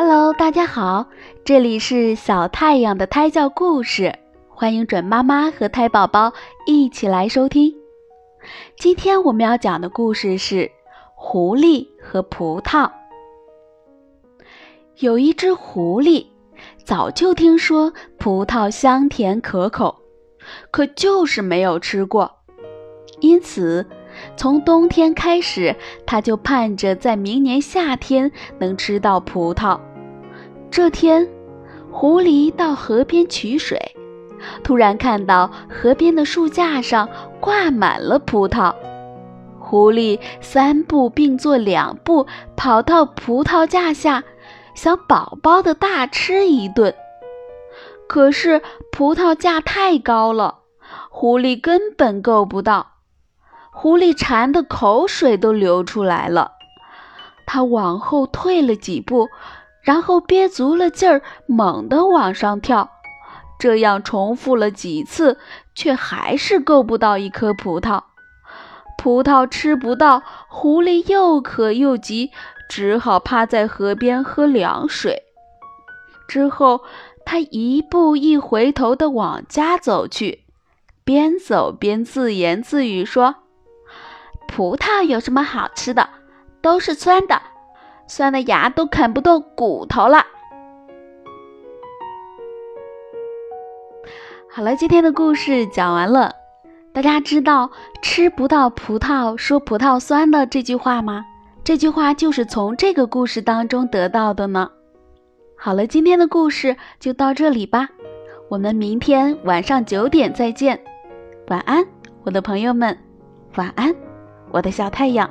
Hello，大家好，这里是小太阳的胎教故事，欢迎准妈妈和胎宝宝一起来收听。今天我们要讲的故事是狐狸和葡萄。有一只狐狸，早就听说葡萄香甜可口，可就是没有吃过，因此。从冬天开始，他就盼着在明年夏天能吃到葡萄。这天，狐狸到河边取水，突然看到河边的树架上挂满了葡萄。狐狸三步并作两步跑到葡萄架下，想饱饱的大吃一顿。可是葡萄架太高了，狐狸根本够不到。狐狸馋得口水都流出来了，它往后退了几步，然后憋足了劲儿，猛地往上跳。这样重复了几次，却还是够不到一颗葡萄。葡萄吃不到，狐狸又渴又急，只好趴在河边喝凉水。之后，他一步一回头地往家走去，边走边自言自语说。葡萄有什么好吃的？都是酸的，酸的牙都啃不动骨头了。好了，今天的故事讲完了。大家知道“吃不到葡萄说葡萄酸”的这句话吗？这句话就是从这个故事当中得到的呢。好了，今天的故事就到这里吧，我们明天晚上九点再见。晚安，我的朋友们，晚安。我的小太阳。